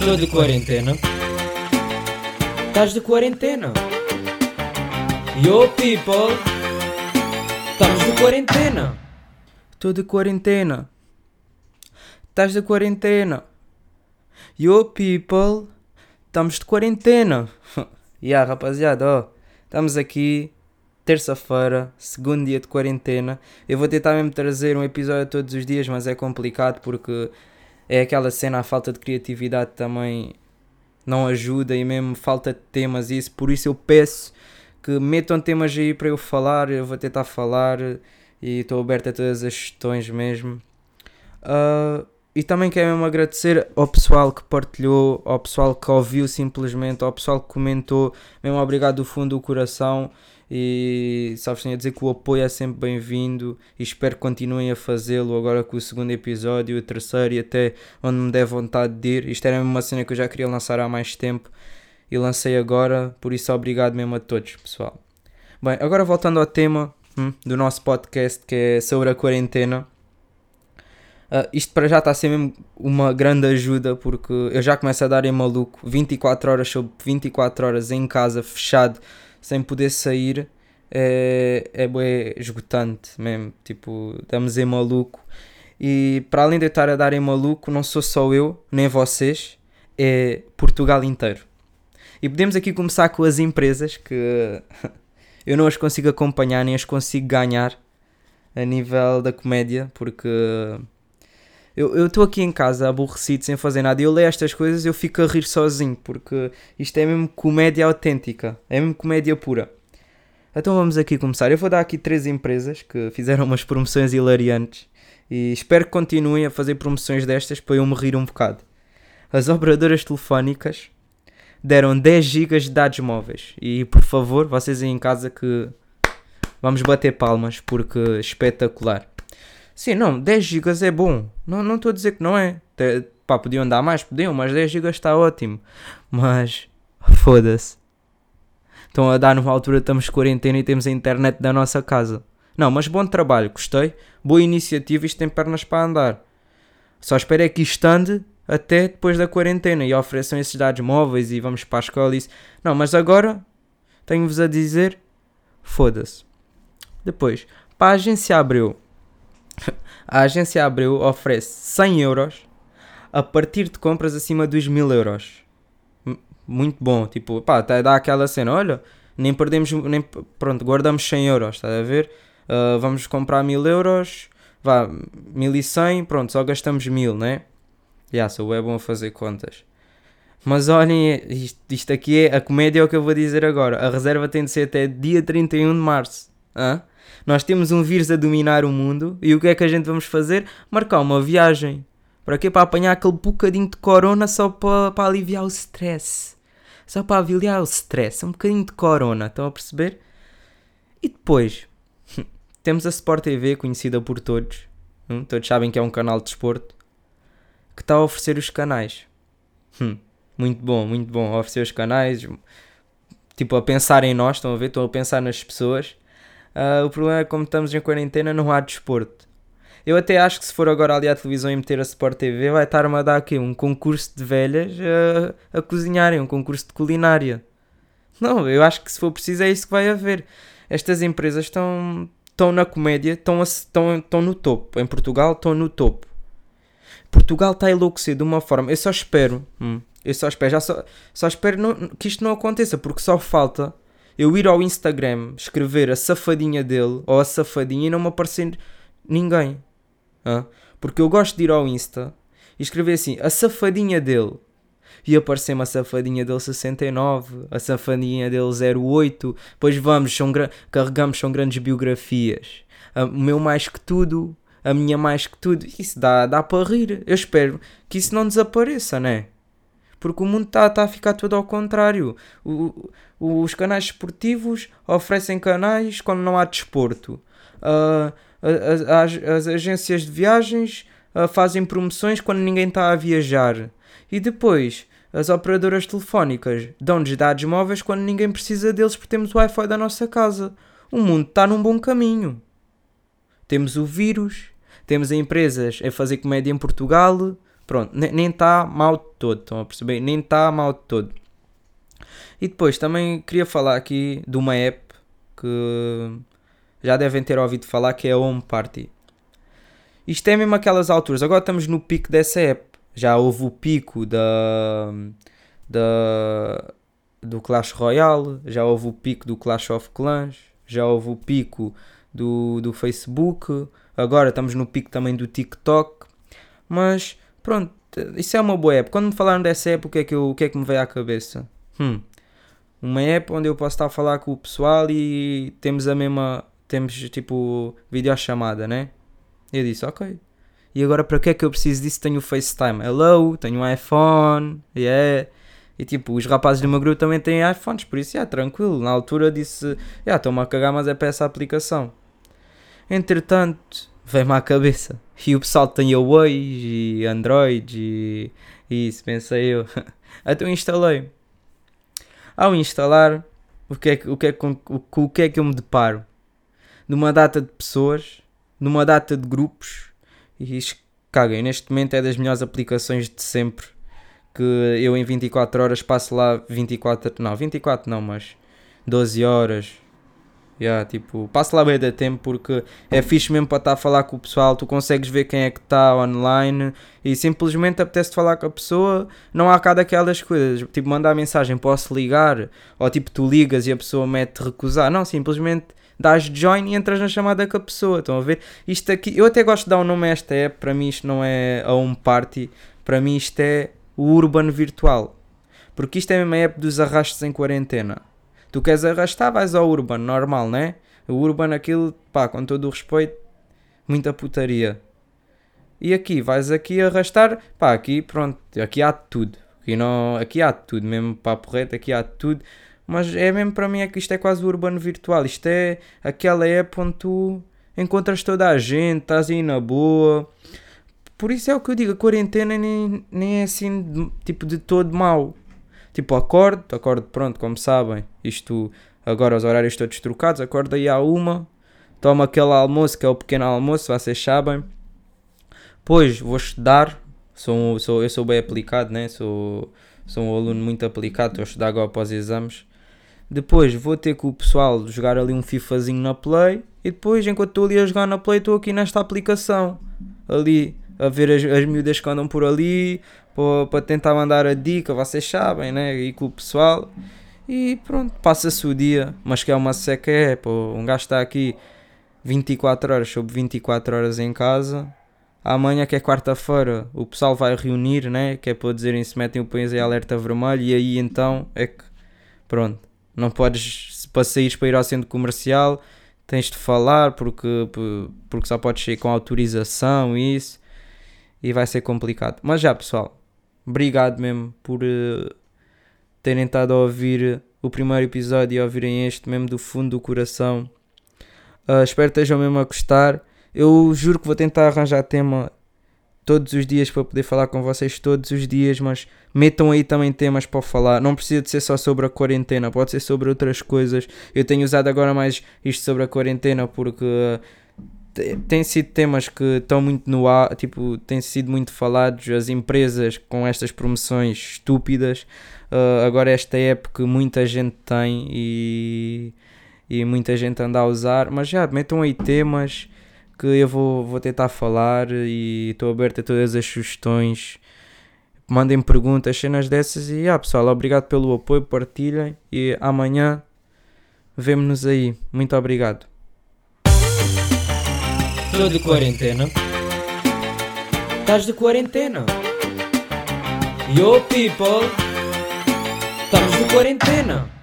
Tô de quarentena. Estás de quarentena. Yo people. Estamos de quarentena. Tô de quarentena. Estás de quarentena. Yo people. Estamos de quarentena. yeah, rapaziada, ó. Estamos aqui. Terça-feira, segundo dia de quarentena. Eu vou tentar mesmo trazer um episódio todos os dias, mas é complicado porque é aquela cena, a falta de criatividade também não ajuda e mesmo falta de temas e isso. Por isso eu peço que metam temas aí para eu falar. Eu vou tentar falar e estou aberto a todas as sugestões mesmo. Uh, e também quero mesmo agradecer ao pessoal que partilhou, ao pessoal que ouviu simplesmente, ao pessoal que comentou. Mesmo obrigado do fundo do coração. E vos tenho a dizer que o apoio é sempre bem-vindo e espero que continuem a fazê-lo agora com o segundo episódio, o terceiro e até onde me der vontade de ir. Isto era uma cena que eu já queria lançar há mais tempo e lancei agora, por isso obrigado mesmo a todos, pessoal. Bem, agora voltando ao tema hum, do nosso podcast que é sobre a quarentena. Uh, isto para já está a ser mesmo uma grande ajuda porque eu já começo a dar em maluco 24 horas sobre 24 horas em casa, fechado sem poder sair é, é bem esgotante mesmo. Tipo, estamos em maluco. E para além de eu estar a dar em maluco, não sou só eu, nem vocês, é Portugal inteiro. E podemos aqui começar com as empresas que eu não as consigo acompanhar nem as consigo ganhar a nível da comédia, porque eu estou aqui em casa aborrecido sem fazer nada e eu leio estas coisas eu fico a rir sozinho porque isto é mesmo comédia autêntica, é mesmo comédia pura. Então vamos aqui começar. Eu vou dar aqui três empresas que fizeram umas promoções hilariantes e espero que continuem a fazer promoções destas para eu me rir um bocado. As operadoras telefónicas deram 10 GB de dados móveis e por favor, vocês aí em casa que vamos bater palmas porque espetacular. Sim, não, 10 GB é bom. Não estou a dizer que não é. Te, pá, podiam dar mais, podiam, mas 10 GB está ótimo. Mas, foda-se. Estão a dar numa altura, estamos quarentena e temos a internet da nossa casa. Não, mas bom trabalho, gostei. Boa iniciativa, isto tem pernas para andar. Só espero é que isto ande até depois da quarentena e ofereçam esses dados móveis e vamos para a escola e isso. Não, mas agora tenho-vos a dizer, foda-se. Depois, para a agência Abreu a agência Abreu oferece 100 euros a partir de compras acima dos 1000 euros. Muito bom, tipo, pá, até dá aquela cena, olha, nem perdemos, nem, pronto, guardamos 100 euros, estás a ver? Uh, vamos comprar 1000 euros, vá, 1100, pronto, só gastamos 1000, né? Já, yeah, sou é bom a fazer contas. Mas olhem, isto, isto aqui é a comédia é o que eu vou dizer agora. A reserva tem de ser até dia 31 de março. Hã? Nós temos um vírus a dominar o mundo e o que é que a gente vamos fazer? Marcar uma viagem. Para quê? Para apanhar aquele bocadinho de corona só para, para aliviar o stress. Só para aliviar o stress. Um bocadinho de corona, estão a perceber? E depois, temos a Sport TV, conhecida por todos. Hum, todos sabem que é um canal de desporto. Que está a oferecer os canais. Hum, muito bom, muito bom. A oferecer os canais. Tipo, a pensar em nós, estão a ver? Estão a pensar nas pessoas Uh, o problema é que, como estamos em quarentena, não há desporto. Eu até acho que se for agora ali à televisão e meter a Sport TV, vai estar-me a dar aqui um concurso de velhas a, a cozinharem, um concurso de culinária. Não, eu acho que se for preciso é isso que vai haver. Estas empresas estão, estão na comédia, estão, estão, estão no topo. Em Portugal estão no topo. Portugal está a enlouquecer de uma forma. Eu só espero, hum, eu só espero, já só, só espero não, que isto não aconteça, porque só falta eu ir ao Instagram, escrever a safadinha dele ou a safadinha e não me aparecer ninguém. Hã? Porque eu gosto de ir ao Insta e escrever assim, a safadinha dele. E aparecer-me a safadinha dele 69, a safadinha dele 08. Pois vamos, são carregamos, são grandes biografias. O meu mais que tudo, a minha mais que tudo. Isso dá, dá para rir. Eu espero que isso não desapareça, né? Porque o mundo está tá a ficar todo ao contrário. O, os canais esportivos oferecem canais quando não há desporto. Uh, as, as, as, agências de viagens uh, fazem promoções quando ninguém está a viajar. E depois, as operadoras telefónicas dão-nos dados móveis quando ninguém precisa deles porque temos o Wi-Fi da nossa casa. O mundo está num bom caminho. Temos o vírus, temos empresas a fazer comédia em Portugal, pronto, ne- nem está mal de todo, estão a perceber? Nem está mal de todo. E depois também queria falar aqui de uma app que já devem ter ouvido falar que é a Home Party. Isto é mesmo aquelas alturas, agora estamos no pico dessa app. Já houve o pico da, da do Clash Royale, já houve o pico do Clash of Clans, já houve o pico do, do Facebook, agora estamos no pico também do TikTok. Mas pronto, isso é uma boa app. Quando me falaram dessa app, o que é que, eu, o que, é que me veio à cabeça? Hum, uma app onde eu posso estar a falar com o pessoal e temos a mesma. Temos tipo videochamada, né? Eu disse, ok. E agora para que é que eu preciso disso? Tenho o FaceTime. Hello, tenho um iPhone, yeah. E tipo, os rapazes do meu grupo também têm iPhones, por isso, é tranquilo. Na altura disse, já estou-me a cagar, mas é para essa aplicação. Entretanto, veio-me à cabeça. E o pessoal tem Huawei e Android e, e isso, pensei eu. Eu instalei. Ao instalar, o que, é que, o, que é, que- o, o que é que eu me deparo? Numa data de pessoas, numa data de grupos, e caguem, neste momento é das melhores aplicações de sempre. Que eu em 24 horas passo lá 24, não, 24 não, mas 12 horas. Yeah, tipo, passo lá bem da tempo porque é fixe mesmo para estar a falar com o pessoal, tu consegues ver quem é que está online e simplesmente apetece falar com a pessoa, não há cá daquelas coisas, tipo mandar mensagem, posso ligar, ou tipo tu ligas e a pessoa mete recusar, não, simplesmente dás join e entras na chamada com a pessoa, estão a ver? Isto aqui, eu até gosto de dar um nome a esta app, para mim isto não é a home party, para mim isto é o Urban Virtual, porque isto é a app dos arrastos em quarentena. Tu queres arrastar, vais ao Urban, normal, né? O Urban, aquilo, pá, com todo o respeito, muita putaria. E aqui, vais aqui arrastar, pá, aqui, pronto, aqui há tudo. Aqui, não, aqui há tudo, mesmo papo reto, aqui há tudo. Mas é mesmo para mim é que isto é quase o urbano virtual. Isto é aquela época onde tu encontras toda a gente, estás aí na boa. Por isso é o que eu digo, a quarentena nem, nem é assim, tipo, de todo mau. Tipo, acordo, acordo pronto, como sabem, isto agora os horários todos trocados, acordo aí à uma, tomo aquele almoço que é o pequeno almoço, vocês sabem. Depois vou estudar, sou, sou, eu sou bem aplicado, né? sou, sou um aluno muito aplicado, estou a estudar agora os exames. Depois vou ter com o pessoal jogar ali um FIFAzinho na Play e depois, enquanto estou ali a jogar na Play, estou aqui nesta aplicação, ali a ver as, as miúdas que andam por ali, para, tentar mandar a dica, vocês sabem, né? E com o pessoal. E pronto, passa-se o dia, mas que é uma seca é, pô, um gajo está aqui 24 horas sobre 24 horas em casa. Amanhã que é quarta-feira, o pessoal vai reunir, né? Que é para dizerem se metem o país em alerta vermelho e aí então é que pronto, não podes para sair para ir ao centro comercial, tens de falar porque, porque só podes sair com autorização e isso e vai ser complicado. Mas já pessoal, obrigado mesmo por eh, terem estado a ouvir o primeiro episódio e ouvirem este mesmo do fundo do coração. Ah, espero que estejam mesmo a gostar. Eu juro que vou tentar arranjar tema todos os dias para poder falar com vocês todos os dias, mas metam aí também temas para falar. Não precisa de ser só sobre a quarentena, pode ser sobre outras coisas. Eu tenho usado agora mais isto sobre a quarentena porque te- tem sido temas que estão muito no ar, tipo, têm sido muito falados, as empresas com estas promoções estúpidas. Uh, agora esta época muita gente tem e, e muita gente anda a usar, mas já metam aí temas que eu vou, vou tentar falar e estou aberto a todas as sugestões. Mandem perguntas, cenas dessas e ah, pessoal, obrigado pelo apoio, partilhem e amanhã vemo-nos aí. Muito obrigado. Tô de quarentena. Estás de quarentena. Yo people. Estamos de quarentena.